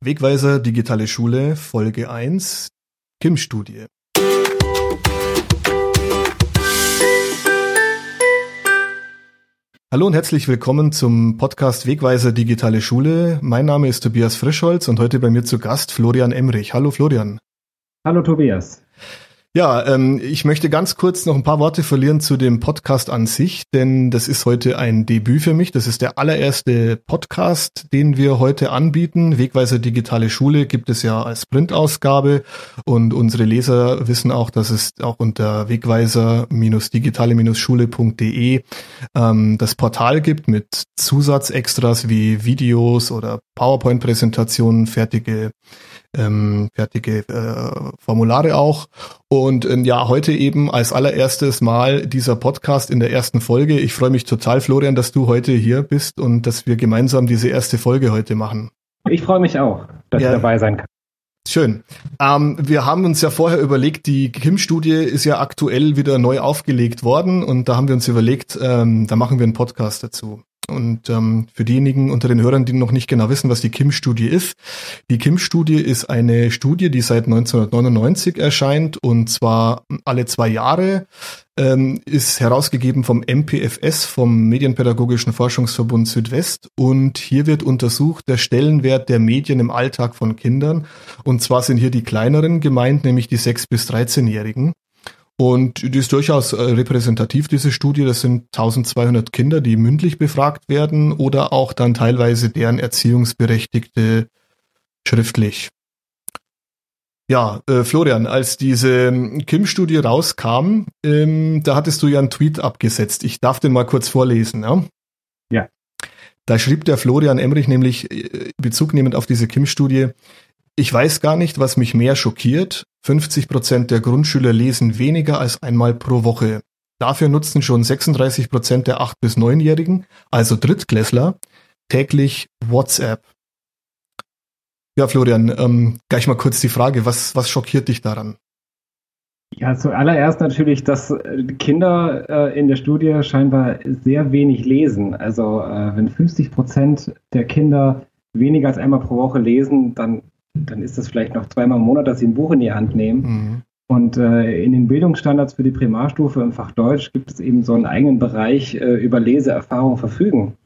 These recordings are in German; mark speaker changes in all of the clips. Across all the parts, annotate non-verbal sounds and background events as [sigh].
Speaker 1: Wegweiser Digitale Schule Folge 1 Kim-Studie. Hallo und herzlich willkommen zum Podcast Wegweiser Digitale Schule. Mein Name ist Tobias Frischholz und heute bei mir zu Gast Florian Emrich. Hallo Florian.
Speaker 2: Hallo Tobias.
Speaker 1: Ja, ähm, ich möchte ganz kurz noch ein paar Worte verlieren zu dem Podcast an sich, denn das ist heute ein Debüt für mich. Das ist der allererste Podcast, den wir heute anbieten. Wegweiser Digitale Schule gibt es ja als Printausgabe und unsere Leser wissen auch, dass es auch unter wegweiser-digitale-schule.de ähm, das Portal gibt mit Zusatzextras wie Videos oder PowerPoint-Präsentationen, fertige ähm, fertige äh, Formulare auch. Und ähm, ja, heute eben als allererstes Mal dieser Podcast in der ersten Folge. Ich freue mich total, Florian, dass du heute hier bist und dass wir gemeinsam diese erste Folge heute machen.
Speaker 2: Ich freue mich auch, dass ja. ich dabei sein kann.
Speaker 1: Schön. Ähm, wir haben uns ja vorher überlegt, die Kim-Studie ist ja aktuell wieder neu aufgelegt worden und da haben wir uns überlegt, ähm, da machen wir einen Podcast dazu. Und ähm, für diejenigen unter den Hörern, die noch nicht genau wissen, was die Kim-Studie ist, die Kim-Studie ist eine Studie, die seit 1999 erscheint. Und zwar alle zwei Jahre, ähm, ist herausgegeben vom MPFS, vom Medienpädagogischen Forschungsverbund Südwest. Und hier wird untersucht der Stellenwert der Medien im Alltag von Kindern. Und zwar sind hier die kleineren gemeint, nämlich die 6- bis 13-Jährigen. Und die ist durchaus äh, repräsentativ, diese Studie. Das sind 1200 Kinder, die mündlich befragt werden oder auch dann teilweise deren Erziehungsberechtigte schriftlich. Ja, äh, Florian, als diese Kim-Studie rauskam, ähm, da hattest du ja einen Tweet abgesetzt. Ich darf den mal kurz vorlesen. Ja.
Speaker 2: ja.
Speaker 1: Da schrieb der Florian Emrich nämlich äh, Bezug nehmend auf diese Kim-Studie, ich weiß gar nicht, was mich mehr schockiert. 50 Prozent der Grundschüler lesen weniger als einmal pro Woche. Dafür nutzen schon 36 Prozent der 8- bis 9-Jährigen, also Drittklässler, täglich WhatsApp. Ja, Florian, ähm, gleich mal kurz die Frage, was, was schockiert dich daran?
Speaker 2: Ja, zuallererst natürlich, dass äh, Kinder äh, in der Studie scheinbar sehr wenig lesen. Also äh, wenn 50 Prozent der Kinder weniger als einmal pro Woche lesen, dann dann ist das vielleicht noch zweimal im Monat, dass sie ein Buch in die Hand nehmen. Mhm. Und äh, in den Bildungsstandards für die Primarstufe im Fach Deutsch gibt es eben so einen eigenen Bereich äh, über Leseerfahrung verfügen,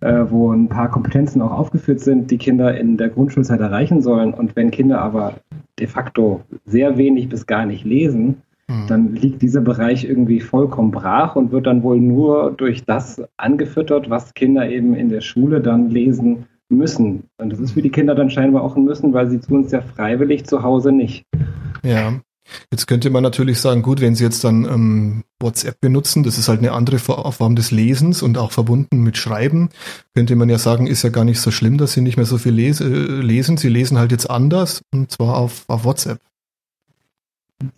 Speaker 2: äh, wo ein paar Kompetenzen auch aufgeführt sind, die Kinder in der Grundschulzeit erreichen sollen. Und wenn Kinder aber de facto sehr wenig bis gar nicht lesen, mhm. dann liegt dieser Bereich irgendwie vollkommen brach und wird dann wohl nur durch das angefüttert, was Kinder eben in der Schule dann lesen müssen. Und das ist für die Kinder dann scheinbar auch ein Müssen, weil sie tun es ja freiwillig zu Hause nicht.
Speaker 1: Ja. Jetzt könnte man natürlich sagen, gut, wenn Sie jetzt dann ähm, WhatsApp benutzen, das ist halt eine andere Form des Lesens und auch verbunden mit Schreiben, könnte man ja sagen, ist ja gar nicht so schlimm, dass Sie nicht mehr so viel les äh, lesen. Sie lesen halt jetzt anders und zwar auf, auf WhatsApp.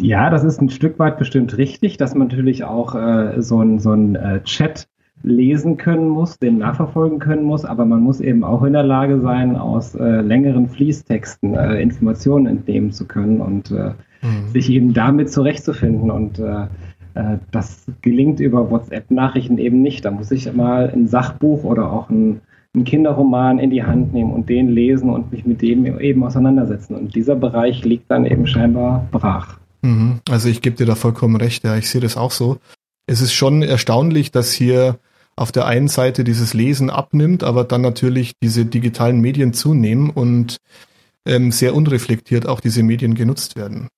Speaker 2: Ja, das ist ein Stück weit bestimmt richtig, dass man natürlich auch äh, so ein, so ein äh, Chat lesen können muss, den nachverfolgen können muss, aber man muss eben auch in der Lage sein, aus äh, längeren Fließtexten äh, Informationen entnehmen zu können und äh, mhm. sich eben damit zurechtzufinden. Und äh, äh, das gelingt über WhatsApp-Nachrichten eben nicht. Da muss ich mal ein Sachbuch oder auch ein, ein Kinderroman in die Hand nehmen und den lesen und mich mit dem eben auseinandersetzen. Und dieser Bereich liegt dann eben scheinbar brach.
Speaker 1: Mhm. Also ich gebe dir da vollkommen recht, ja, ich sehe das auch so. Es ist schon erstaunlich, dass hier auf der einen Seite dieses Lesen abnimmt, aber dann natürlich diese digitalen Medien zunehmen und ähm, sehr unreflektiert auch diese Medien genutzt werden.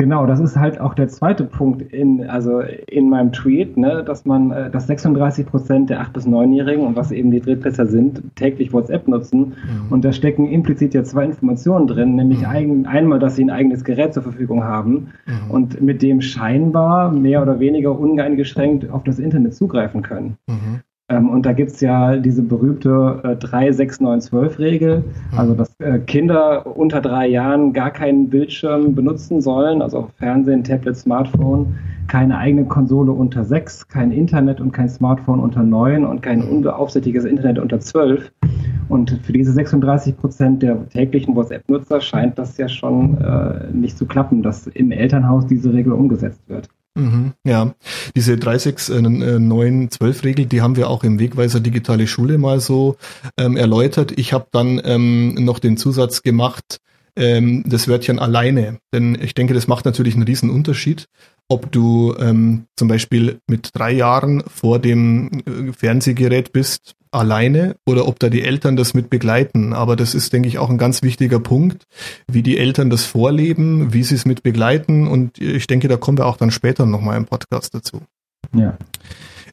Speaker 2: Genau, das ist halt auch der zweite Punkt in, also in meinem Tweet, ne, dass man, äh, dass 36 Prozent der 8- bis 9-Jährigen und was eben die Drittklässler sind, täglich WhatsApp nutzen. Mhm. Und da stecken implizit ja zwei Informationen drin, nämlich mhm. ein, einmal, dass sie ein eigenes Gerät zur Verfügung haben mhm. und mit dem scheinbar mehr oder weniger uneingeschränkt auf das Internet zugreifen können. Ähm, und da gibt es ja diese berühmte äh, 3, 6, 9, 12 Regel, also dass äh, Kinder unter drei Jahren gar keinen Bildschirm benutzen sollen, also Fernsehen, Tablet, Smartphone, keine eigene Konsole unter sechs, kein Internet und kein Smartphone unter neun und kein unbeaufsichtigtes Internet unter zwölf. Und für diese 36 Prozent der täglichen WhatsApp-Nutzer scheint das ja schon äh, nicht zu klappen, dass im Elternhaus diese Regel umgesetzt wird.
Speaker 1: Mhm, ja, diese 36912-Regel, die haben wir auch im Wegweiser Digitale Schule mal so ähm, erläutert. Ich habe dann ähm, noch den Zusatz gemacht, ähm, das Wörtchen alleine. Denn ich denke, das macht natürlich einen riesen Unterschied, ob du ähm, zum Beispiel mit drei Jahren vor dem äh, Fernsehgerät bist, alleine, oder ob da die Eltern das mit begleiten. Aber das ist, denke ich, auch ein ganz wichtiger Punkt, wie die Eltern das vorleben, wie sie es mit begleiten. Und ich denke, da kommen wir auch dann später nochmal im Podcast dazu. Ja.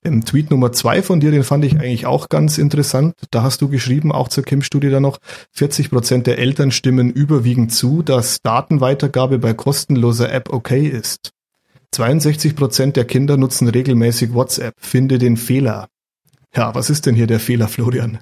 Speaker 1: Im Tweet Nummer zwei von dir, den fand ich eigentlich auch ganz interessant. Da hast du geschrieben, auch zur Kim-Studie da noch, 40 Prozent der Eltern stimmen überwiegend zu, dass Datenweitergabe bei kostenloser App okay ist. 62 Prozent der Kinder nutzen regelmäßig WhatsApp. Finde den Fehler. Ja, was ist denn hier der Fehler, Florian?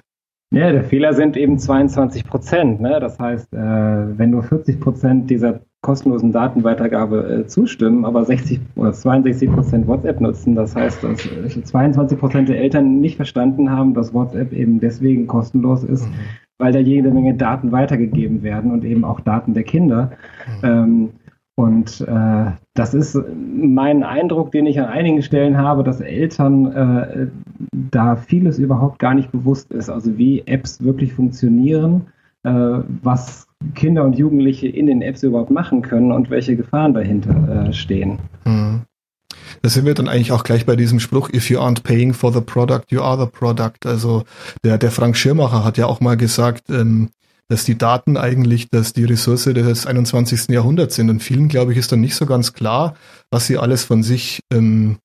Speaker 2: Ja, der Fehler sind eben 22 Prozent. Ne? Das heißt, äh, wenn nur 40 Prozent dieser kostenlosen Datenweitergabe äh, zustimmen, aber 60 oder 62 Prozent WhatsApp nutzen, das heißt, dass 22 Prozent der Eltern nicht verstanden haben, dass WhatsApp eben deswegen kostenlos ist, mhm. weil da jede Menge Daten weitergegeben werden und eben auch Daten der Kinder. Mhm. Ähm, und äh, das ist mein Eindruck, den ich an einigen Stellen habe, dass Eltern äh, da vieles überhaupt gar nicht bewusst ist. Also wie Apps wirklich funktionieren, äh, was Kinder und Jugendliche in den Apps überhaupt machen können und welche Gefahren dahinter äh, stehen. Mhm.
Speaker 1: Da sind wir dann eigentlich auch gleich bei diesem Spruch, if you aren't paying for the product, you are the product. Also der, der Frank Schirmacher hat ja auch mal gesagt, ähm, dass die Daten eigentlich, dass die Ressource des 21. Jahrhunderts sind. Und vielen, glaube ich, ist dann nicht so ganz klar, was sie alles von sich ähm,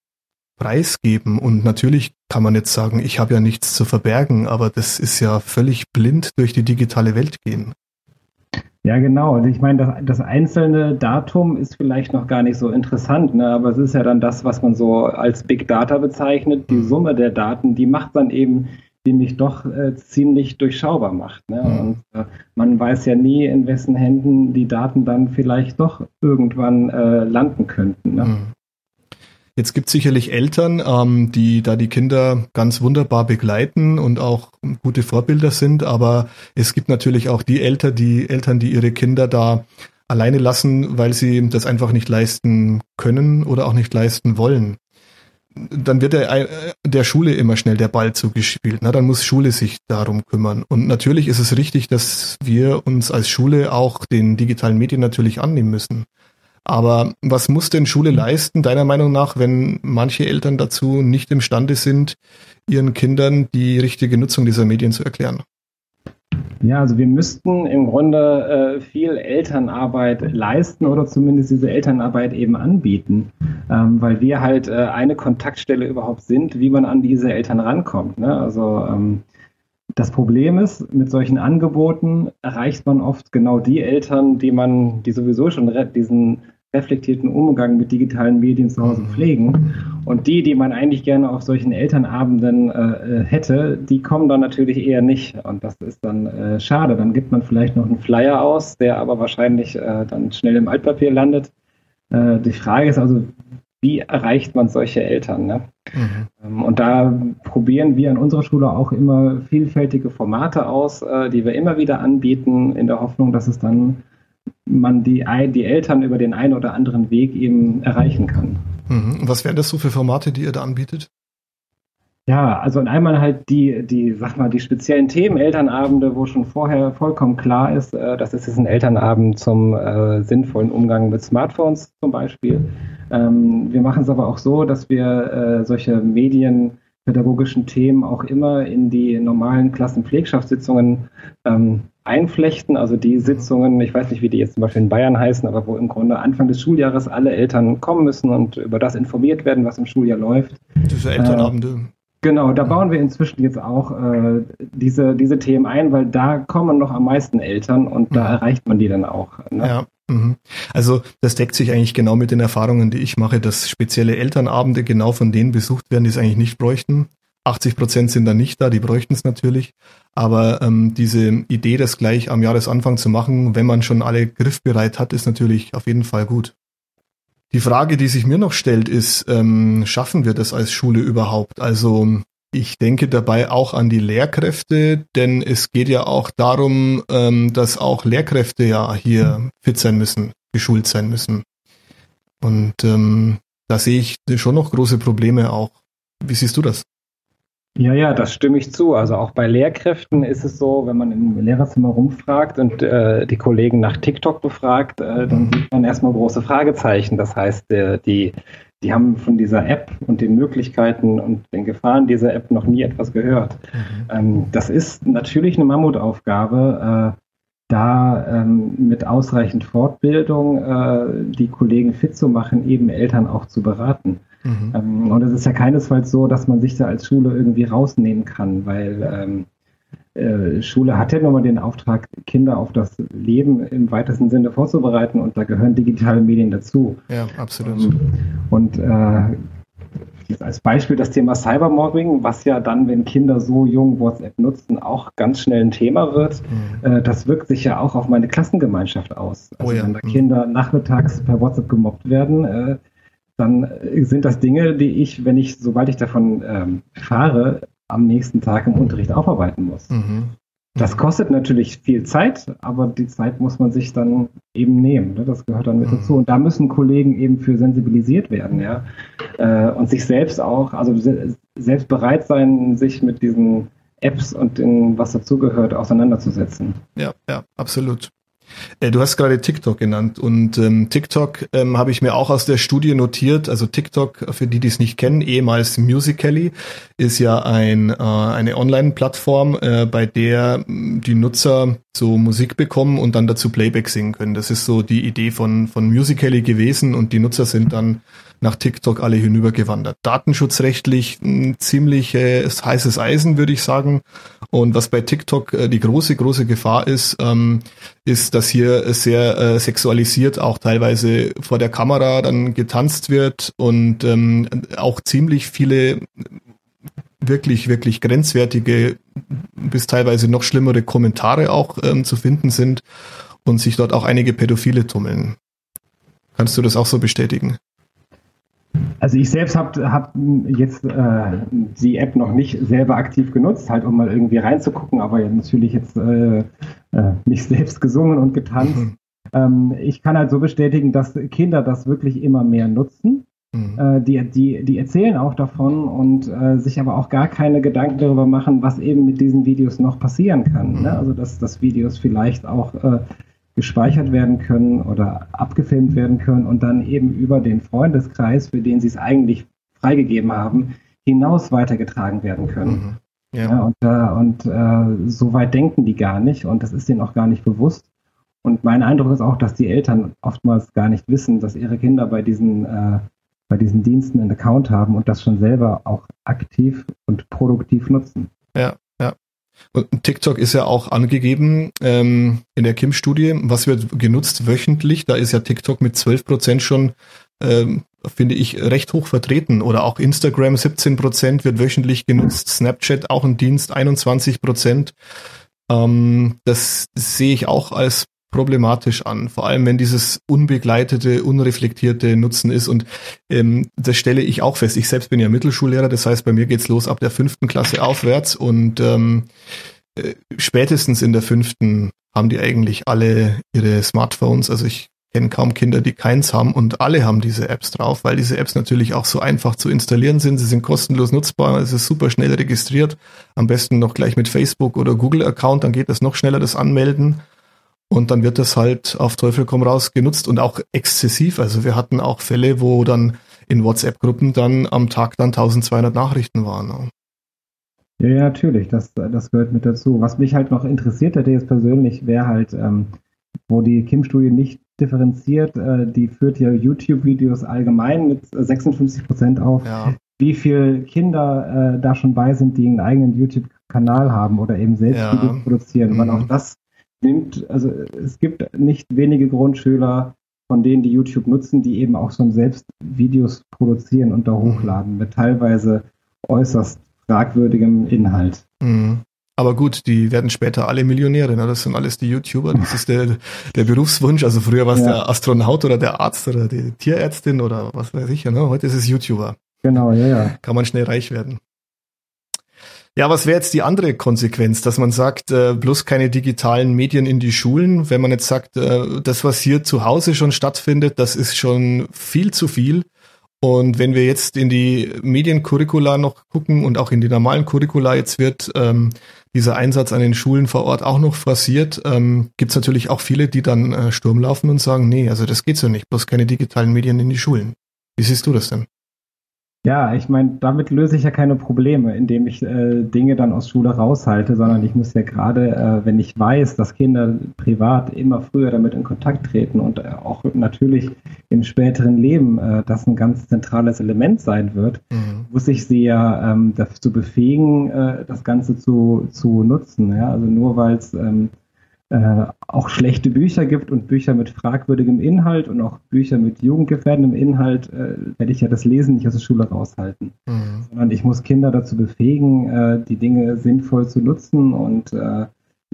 Speaker 1: preisgeben. Und natürlich kann man jetzt sagen, ich habe ja nichts zu verbergen, aber das ist ja völlig blind durch die digitale Welt gehen.
Speaker 2: Ja, genau. Und ich meine, das, das, einzelne Datum ist vielleicht noch gar nicht so interessant, ne? aber es ist ja dann das, was man so als Big Data bezeichnet. Die mhm. Summe der Daten, die macht dann eben die mich doch äh, ziemlich durchschaubar macht. Ne? Mhm. Und äh, man weiß ja nie, in wessen Händen die Daten dann vielleicht doch irgendwann äh, landen könnten. Ne? Mhm.
Speaker 1: Jetzt gibt es sicherlich Eltern, ähm, die da die Kinder ganz wunderbar begleiten und auch gute Vorbilder sind, aber es gibt natürlich auch die Eltern, die Eltern, die ihre Kinder da alleine lassen, weil sie das einfach nicht leisten können oder auch nicht leisten wollen dann wird der, der Schule immer schnell der Ball zugespielt. Na, dann muss Schule sich darum kümmern. Und natürlich ist es richtig, dass wir uns als Schule auch den digitalen Medien natürlich annehmen müssen. Aber was muss denn Schule leisten, deiner Meinung nach, wenn manche Eltern dazu nicht imstande sind, ihren Kindern die richtige Nutzung dieser Medien zu erklären?
Speaker 2: Ja, also wir müssten im Grunde äh, viel Elternarbeit leisten oder zumindest diese Elternarbeit eben anbieten, ähm, weil wir halt äh, eine Kontaktstelle überhaupt sind, wie man an diese Eltern rankommt. Ne? Also ähm, das Problem ist, mit solchen Angeboten erreicht man oft genau die Eltern, die man, die sowieso schon diesen reflektierten Umgang mit digitalen Medien zu Hause mhm. pflegen. Und die, die man eigentlich gerne auf solchen Elternabenden äh, äh, hätte, die kommen dann natürlich eher nicht. Und das ist dann äh, schade. Dann gibt man vielleicht noch einen Flyer aus, der aber wahrscheinlich äh, dann schnell im Altpapier landet. Äh, die Frage ist also, wie erreicht man solche Eltern? Ne? Mhm. Ähm, und da probieren wir an unserer Schule auch immer vielfältige Formate aus, äh, die wir immer wieder anbieten, in der Hoffnung, dass es dann man die, die Eltern über den einen oder anderen Weg eben erreichen kann.
Speaker 1: Mhm. Was wären das so für Formate, die ihr da anbietet?
Speaker 2: Ja, also einmal halt die, die, sag mal, die speziellen Themen, Elternabende, wo schon vorher vollkommen klar ist, äh, das ist jetzt ein Elternabend zum äh, sinnvollen Umgang mit Smartphones zum Beispiel. Ähm, wir machen es aber auch so, dass wir äh, solche medienpädagogischen Themen auch immer in die normalen Klassenpflegschaftssitzungen ähm, einflechten, also die Sitzungen, ich weiß nicht, wie die jetzt zum Beispiel in Bayern heißen, aber wo im Grunde Anfang des Schuljahres alle Eltern kommen müssen und über das informiert werden, was im Schuljahr läuft.
Speaker 1: Diese Elternabende. Äh,
Speaker 2: genau, da bauen wir inzwischen jetzt auch äh, diese, diese Themen ein, weil da kommen noch am meisten Eltern und da erreicht man die dann auch.
Speaker 1: Ne? Ja. Mhm. Also das deckt sich eigentlich genau mit den Erfahrungen, die ich mache, dass spezielle Elternabende genau von denen besucht werden, die es eigentlich nicht bräuchten. 80 Prozent sind dann nicht da, die bräuchten es natürlich. Aber ähm, diese Idee, das gleich am Jahresanfang zu machen, wenn man schon alle griffbereit hat, ist natürlich auf jeden Fall gut. Die Frage, die sich mir noch stellt, ist, ähm, schaffen wir das als Schule überhaupt? Also ich denke dabei auch an die Lehrkräfte, denn es geht ja auch darum, ähm, dass auch Lehrkräfte ja hier fit sein müssen, geschult sein müssen. Und ähm, da sehe ich schon noch große Probleme auch. Wie siehst du das?
Speaker 2: Ja, ja, das stimme ich zu. Also auch bei Lehrkräften ist es so, wenn man im Lehrerzimmer rumfragt und äh, die Kollegen nach TikTok befragt, äh, dann sieht man erstmal große Fragezeichen. Das heißt, äh, die, die haben von dieser App und den Möglichkeiten und den Gefahren dieser App noch nie etwas gehört. Mhm. Ähm, das ist natürlich eine Mammutaufgabe, äh, da ähm, mit ausreichend Fortbildung äh, die Kollegen fit zu machen, eben Eltern auch zu beraten. Mhm. Ähm, und es ist ja keinesfalls so, dass man sich da als Schule irgendwie rausnehmen kann, weil ähm, äh, Schule hat ja nun mal den Auftrag, Kinder auf das Leben im weitesten Sinne vorzubereiten und da gehören digitale Medien dazu.
Speaker 1: Ja, absolut. Ähm,
Speaker 2: und äh, als Beispiel das Thema Cybermobbing, was ja dann, wenn Kinder so jung WhatsApp nutzen, auch ganz schnell ein Thema wird. Mhm. Äh, das wirkt sich ja auch auf meine Klassengemeinschaft aus. Also oh ja. wenn da mhm. Kinder nachmittags per WhatsApp gemobbt werden, äh, dann sind das Dinge, die ich, wenn ich, sobald ich davon ähm, fahre, am nächsten Tag im Unterricht aufarbeiten muss. Mhm. Das kostet natürlich viel Zeit, aber die Zeit muss man sich dann eben nehmen. Ne? Das gehört dann mit mhm. dazu. Und da müssen Kollegen eben für sensibilisiert werden, ja. Äh, und sich selbst auch, also selbst bereit sein, sich mit diesen Apps und den, was dazugehört, auseinanderzusetzen.
Speaker 1: Ja, ja, absolut. Äh, du hast gerade TikTok genannt und ähm, TikTok ähm, habe ich mir auch aus der Studie notiert. Also TikTok, für die, die es nicht kennen, ehemals Musically, ist ja ein, äh, eine Online-Plattform, äh, bei der die Nutzer so Musik bekommen und dann dazu Playback singen können. Das ist so die Idee von, von Musically gewesen und die Nutzer sind dann nach TikTok alle hinübergewandert. Datenschutzrechtlich ein ziemlich äh, heißes Eisen, würde ich sagen. Und was bei TikTok äh, die große, große Gefahr ist, ähm, ist, dass hier sehr äh, sexualisiert auch teilweise vor der Kamera dann getanzt wird und ähm, auch ziemlich viele wirklich, wirklich grenzwertige bis teilweise noch schlimmere Kommentare auch ähm, zu finden sind und sich dort auch einige Pädophile tummeln. Kannst du das auch so bestätigen?
Speaker 2: Also ich selbst habe hab jetzt äh, die App noch nicht selber aktiv genutzt, halt um mal irgendwie reinzugucken, aber natürlich jetzt äh, äh, nicht [laughs] selbst gesungen und getanzt. Mhm. Ähm, ich kann halt so bestätigen, dass Kinder das wirklich immer mehr nutzen. Mhm. Äh, die, die, die erzählen auch davon und äh, sich aber auch gar keine Gedanken darüber machen, was eben mit diesen Videos noch passieren kann. Ne? Mhm. Ne? Also dass, dass Videos vielleicht auch gespeichert werden können oder abgefilmt werden können und dann eben über den Freundeskreis, für den sie es eigentlich freigegeben haben, hinaus weitergetragen werden können. Mhm. Ja. ja. und äh, und äh, so weit denken die gar nicht und das ist denen auch gar nicht bewusst. Und mein Eindruck ist auch, dass die Eltern oftmals gar nicht wissen, dass ihre Kinder bei diesen, äh, bei diesen Diensten einen Account haben und das schon selber auch aktiv und produktiv nutzen.
Speaker 1: Ja, und TikTok ist ja auch angegeben ähm, in der Kim-Studie. Was wird genutzt wöchentlich? Da ist ja TikTok mit 12 Prozent schon, ähm, finde ich, recht hoch vertreten. Oder auch Instagram 17 Prozent wird wöchentlich genutzt. Snapchat auch ein Dienst 21 Prozent. Ähm, das sehe ich auch als problematisch an, vor allem wenn dieses unbegleitete, unreflektierte Nutzen ist. Und ähm, das stelle ich auch fest. Ich selbst bin ja Mittelschullehrer, das heißt, bei mir geht's los ab der fünften Klasse aufwärts und ähm, äh, spätestens in der fünften haben die eigentlich alle ihre Smartphones. Also ich kenne kaum Kinder, die keins haben und alle haben diese Apps drauf, weil diese Apps natürlich auch so einfach zu installieren sind. Sie sind kostenlos nutzbar, es ist super schnell registriert. Am besten noch gleich mit Facebook oder Google Account, dann geht das noch schneller, das Anmelden. Und dann wird das halt auf Teufel komm raus genutzt und auch exzessiv. Also wir hatten auch Fälle, wo dann in WhatsApp-Gruppen dann am Tag dann 1200 Nachrichten waren. Ne?
Speaker 2: Ja, ja, natürlich, das, das gehört mit dazu. Was mich halt noch interessiert hätte jetzt persönlich, wäre halt, ähm, wo die Kim-Studie nicht differenziert, äh, die führt ja YouTube-Videos allgemein mit 56 Prozent auf. Ja. Wie viele Kinder äh, da schon bei sind, die einen eigenen YouTube-Kanal haben oder eben selbst ja. Videos produzieren, mhm. weil auch das nimmt, also es gibt nicht wenige Grundschüler, von denen die YouTube nutzen, die eben auch schon selbst Videos produzieren und da mhm. hochladen mit teilweise äußerst fragwürdigem Inhalt.
Speaker 1: Mhm. Aber gut, die werden später alle Millionäre. Ne? Das sind alles die YouTuber. Das ist der, der Berufswunsch. Also früher war es ja. der Astronaut oder der Arzt oder die Tierärztin oder was weiß ich. Ne? Heute ist es YouTuber.
Speaker 2: Genau, ja, ja.
Speaker 1: Kann man schnell reich werden. Ja, was wäre jetzt die andere Konsequenz, dass man sagt, äh, bloß keine digitalen Medien in die Schulen? Wenn man jetzt sagt, äh, das, was hier zu Hause schon stattfindet, das ist schon viel zu viel. Und wenn wir jetzt in die Mediencurricula noch gucken und auch in die normalen Curricula, jetzt wird ähm, dieser Einsatz an den Schulen vor Ort auch noch forciert, ähm, gibt es natürlich auch viele, die dann äh, Sturm laufen und sagen, nee, also das geht so nicht, bloß keine digitalen Medien in die Schulen. Wie siehst du das denn?
Speaker 2: Ja, ich meine, damit löse ich ja keine Probleme, indem ich äh, Dinge dann aus Schule raushalte, sondern ich muss ja gerade, äh, wenn ich weiß, dass Kinder privat immer früher damit in Kontakt treten und äh, auch natürlich im späteren Leben äh, das ein ganz zentrales Element sein wird, mhm. muss ich sie ja ähm, dazu befähigen, äh, das Ganze zu, zu nutzen. Ja? Also nur weil es ähm, äh, auch schlechte Bücher gibt und Bücher mit fragwürdigem Inhalt und auch Bücher mit jugendgefährdendem Inhalt, äh, werde ich ja das Lesen nicht aus der Schule raushalten. Mhm. Sondern ich muss Kinder dazu befähigen, äh, die Dinge sinnvoll zu nutzen und äh,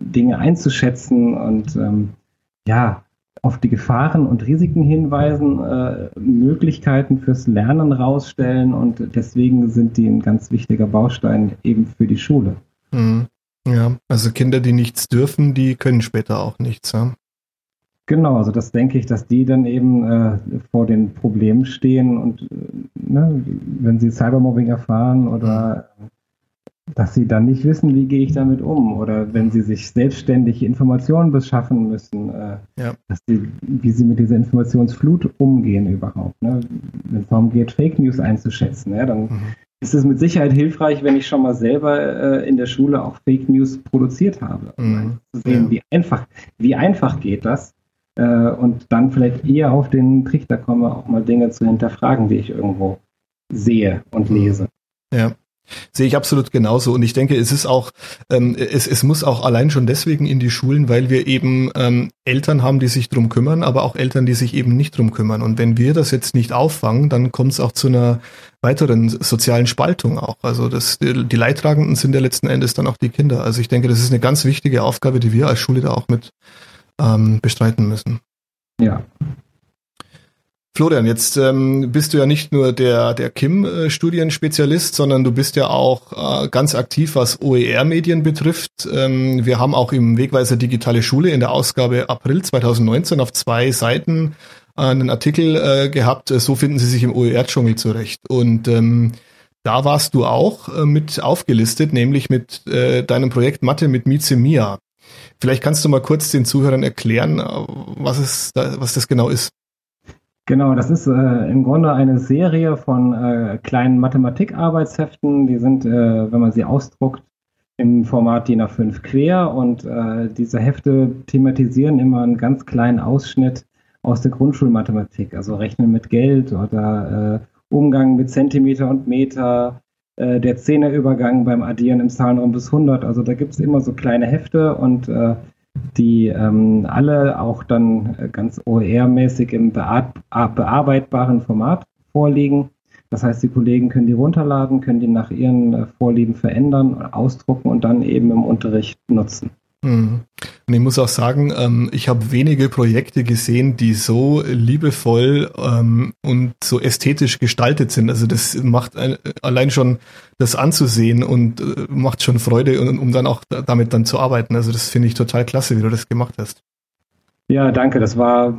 Speaker 2: Dinge einzuschätzen und ähm, ja, auf die Gefahren und Risiken hinweisen, äh, Möglichkeiten fürs Lernen rausstellen und deswegen sind die ein ganz wichtiger Baustein eben für die Schule.
Speaker 1: Mhm. Ja, also Kinder, die nichts dürfen, die können später auch nichts. Ja?
Speaker 2: Genau, also das denke ich, dass die dann eben äh, vor den Problemen stehen und äh, ne, wenn sie Cybermobbing erfahren oder dass sie dann nicht wissen, wie gehe ich damit um oder wenn sie sich selbstständig Informationen beschaffen müssen, äh, ja. dass sie, wie sie mit dieser Informationsflut umgehen überhaupt. Ne? Wenn es darum geht, Fake News einzuschätzen, ja, dann mhm ist es mit Sicherheit hilfreich, wenn ich schon mal selber äh, in der Schule auch Fake News produziert habe. Mhm. Zu sehen, ja. wie einfach, wie einfach geht das. Äh, und dann vielleicht eher auf den Trichter komme, auch mal Dinge zu hinterfragen, die ich irgendwo sehe und mhm. lese.
Speaker 1: Ja. Sehe ich absolut genauso. Und ich denke, es ist auch, ähm, es, es muss auch allein schon deswegen in die Schulen, weil wir eben ähm, Eltern haben, die sich drum kümmern, aber auch Eltern, die sich eben nicht drum kümmern. Und wenn wir das jetzt nicht auffangen, dann kommt es auch zu einer weiteren sozialen Spaltung auch. Also das, die Leidtragenden sind ja letzten Endes dann auch die Kinder. Also ich denke, das ist eine ganz wichtige Aufgabe, die wir als Schule da auch mit ähm, bestreiten müssen.
Speaker 2: Ja,
Speaker 1: Florian, jetzt ähm, bist du ja nicht nur der, der KIM-Studienspezialist, sondern du bist ja auch äh, ganz aktiv, was OER-Medien betrifft. Ähm, wir haben auch im Wegweiser Digitale Schule in der Ausgabe April 2019 auf zwei Seiten äh, einen Artikel äh, gehabt, so finden sie sich im OER-Dschungel zurecht. Und ähm, da warst du auch äh, mit aufgelistet, nämlich mit äh, deinem Projekt Mathe mit Mize Mia. Vielleicht kannst du mal kurz den Zuhörern erklären, äh, was, es da, was das genau ist.
Speaker 2: Genau, das ist äh, im Grunde eine Serie von äh, kleinen Mathematikarbeitsheften. Die sind, äh, wenn man sie ausdruckt, im Format DIN A5 quer und äh, diese Hefte thematisieren immer einen ganz kleinen Ausschnitt aus der Grundschulmathematik, also Rechnen mit Geld oder äh, Umgang mit Zentimeter und Meter, äh, der Zehnerübergang beim Addieren im Zahlenraum bis 100. Also da gibt es immer so kleine Hefte und die ähm, alle auch dann äh, ganz OER-mäßig im bearbeitbaren Format vorliegen. Das heißt, die Kollegen können die runterladen, können die nach ihren äh, Vorlieben verändern, ausdrucken und dann eben im Unterricht nutzen.
Speaker 1: Mhm. Und ich muss auch sagen, ähm, ich habe wenige Projekte gesehen, die so liebevoll ähm, und so ästhetisch gestaltet sind. Also das macht allein schon das anzusehen und äh, macht schon Freude, um dann auch damit dann zu arbeiten. Also das finde ich total klasse, wie du das gemacht hast.
Speaker 2: Ja, danke. Das war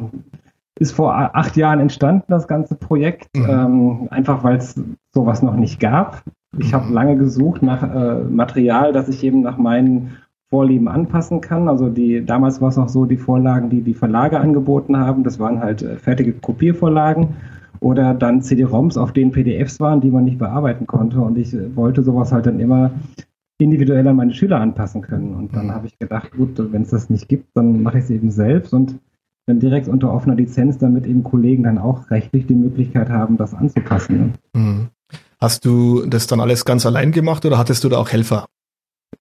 Speaker 2: ist vor acht Jahren entstanden, das ganze Projekt, mhm. ähm, einfach weil es sowas noch nicht gab. Ich habe mhm. lange gesucht nach äh, Material, das ich eben nach meinen Vorlieben anpassen kann. Also die, damals war es noch so, die Vorlagen, die die Verlage angeboten haben, das waren halt äh, fertige Kopiervorlagen oder dann CD-ROMs, auf denen PDFs waren, die man nicht bearbeiten konnte. Und ich äh, wollte sowas halt dann immer individuell an meine Schüler anpassen können. Und dann mhm. habe ich gedacht, gut, wenn es das nicht gibt, dann mache ich es eben selbst und dann direkt unter offener Lizenz, damit eben Kollegen dann auch rechtlich die Möglichkeit haben, das anzupassen.
Speaker 1: Mhm. Hast du das dann alles ganz allein gemacht oder hattest du da auch Helfer?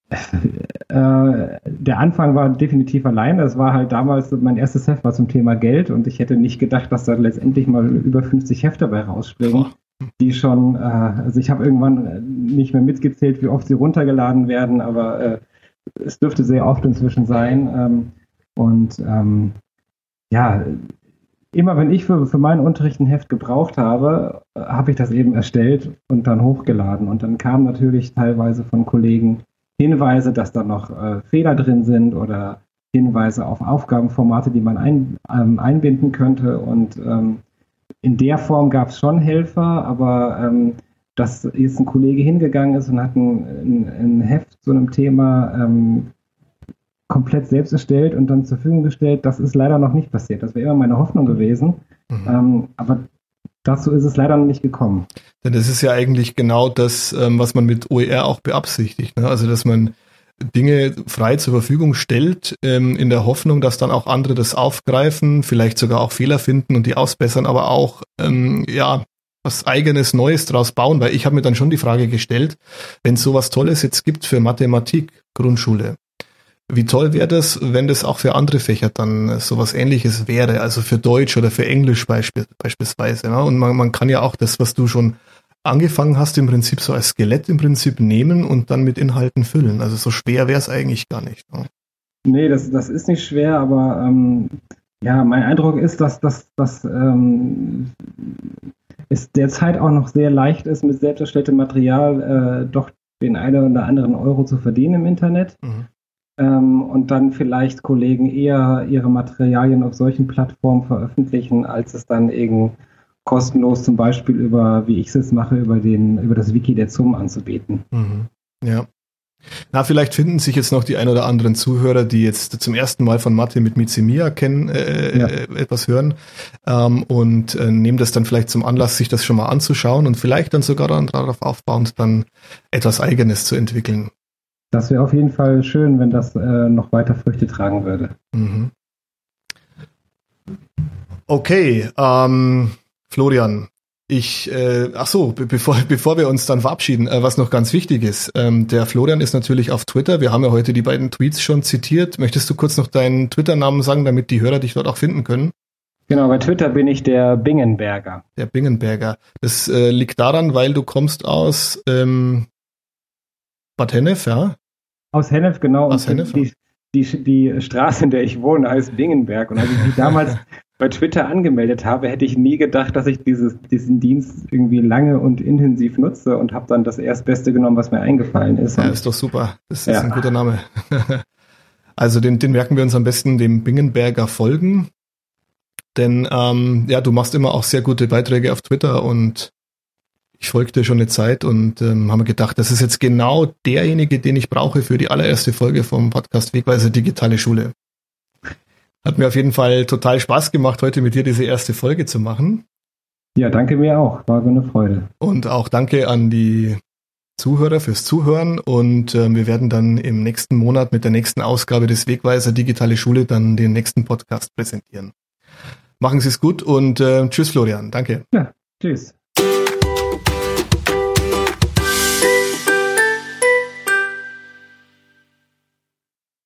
Speaker 2: Äh, der Anfang war definitiv allein. Es war halt damals, mein erstes Heft war zum Thema Geld und ich hätte nicht gedacht, dass da letztendlich mal über 50 Hefte dabei rausspringen, die schon, äh, also ich habe irgendwann nicht mehr mitgezählt, wie oft sie runtergeladen werden, aber äh, es dürfte sehr oft inzwischen sein. Ähm, und ähm, ja, immer wenn ich für, für meinen Unterricht ein Heft gebraucht habe, habe ich das eben erstellt und dann hochgeladen. Und dann kam natürlich teilweise von Kollegen Hinweise, dass da noch äh, Fehler drin sind oder Hinweise auf Aufgabenformate, die man ein, ähm, einbinden könnte. Und ähm, in der Form gab es schon Helfer, aber ähm, dass jetzt ein Kollege hingegangen ist und hat ein, ein, ein Heft zu einem Thema ähm, komplett selbst erstellt und dann zur Verfügung gestellt, das ist leider noch nicht passiert. Das wäre immer meine Hoffnung gewesen. Mhm. Ähm, aber dazu ist es leider noch nicht gekommen.
Speaker 1: Denn das ist ja eigentlich genau das, ähm, was man mit OER auch beabsichtigt. Ne? Also, dass man Dinge frei zur Verfügung stellt, ähm, in der Hoffnung, dass dann auch andere das aufgreifen, vielleicht sogar auch Fehler finden und die ausbessern, aber auch ähm, ja was eigenes Neues draus bauen, weil ich habe mir dann schon die Frage gestellt, wenn es sowas Tolles jetzt gibt für Mathematik, Grundschule, wie toll wäre das, wenn das auch für andere Fächer dann sowas ähnliches wäre, also für Deutsch oder für Englisch beispiel, beispielsweise. Ne? Und man, man kann ja auch das, was du schon angefangen hast, im Prinzip so als Skelett im Prinzip nehmen und dann mit Inhalten füllen. Also so schwer wäre es eigentlich gar nicht. Ne?
Speaker 2: Nee, das, das ist nicht schwer, aber ähm, ja, mein Eindruck ist, dass, dass, dass ähm, es derzeit auch noch sehr leicht ist, mit selbst erstelltem Material äh, doch den einen oder anderen Euro zu verdienen im Internet. Mhm. Ähm, und dann vielleicht Kollegen eher ihre Materialien auf solchen Plattformen veröffentlichen, als es dann eben kostenlos zum Beispiel über, wie ich es jetzt mache, über, den, über das Wiki der ZUM anzubieten. Mhm.
Speaker 1: Ja. Na, vielleicht finden sich jetzt noch die ein oder anderen Zuhörer, die jetzt zum ersten Mal von Mathe mit Mizimia kennen, äh, ja. Äh, etwas hören ähm, und äh, nehmen das dann vielleicht zum Anlass, sich das schon mal anzuschauen und vielleicht dann sogar dann darauf aufbauend dann etwas Eigenes zu entwickeln.
Speaker 2: Das wäre auf jeden Fall schön, wenn das äh, noch weiter Früchte tragen würde. Mhm.
Speaker 1: Okay, ähm, Florian, ich, äh, ach so, be bevor, bevor wir uns dann verabschieden, äh, was noch ganz wichtig ist. Ähm, der Florian ist natürlich auf Twitter. Wir haben ja heute die beiden Tweets schon zitiert. Möchtest du kurz noch deinen Twitter-Namen sagen, damit die Hörer dich dort auch finden können?
Speaker 2: Genau, bei Twitter bin ich der Bingenberger.
Speaker 1: Der Bingenberger. Das äh, liegt daran, weil du kommst aus ähm, Bad Hennef, ja?
Speaker 2: Aus Hennef, genau. Aus Hennef, die, die, die Straße, in der ich wohne, heißt Bingenberg. Und als ich mich [laughs] damals bei Twitter angemeldet habe, hätte ich nie gedacht, dass ich dieses, diesen Dienst irgendwie lange und intensiv nutze und habe dann das Erstbeste genommen, was mir eingefallen ist.
Speaker 1: Ja, ist doch super. Das ist ja. ein guter Name. [laughs] also den, den merken wir uns am besten dem Bingenberger folgen. Denn ähm, ja, du machst immer auch sehr gute Beiträge auf Twitter und ich folgte schon eine Zeit und ähm, haben gedacht, das ist jetzt genau derjenige, den ich brauche für die allererste Folge vom Podcast Wegweise Digitale Schule. Hat mir auf jeden Fall total Spaß gemacht, heute mit dir diese erste Folge zu machen.
Speaker 2: Ja, danke mir auch. War so eine Freude.
Speaker 1: Und auch danke an die Zuhörer fürs Zuhören und äh, wir werden dann im nächsten Monat mit der nächsten Ausgabe des Wegweiser Digitale Schule dann den nächsten Podcast präsentieren. Machen Sie es gut und äh, tschüss Florian, danke.
Speaker 2: Ja, tschüss.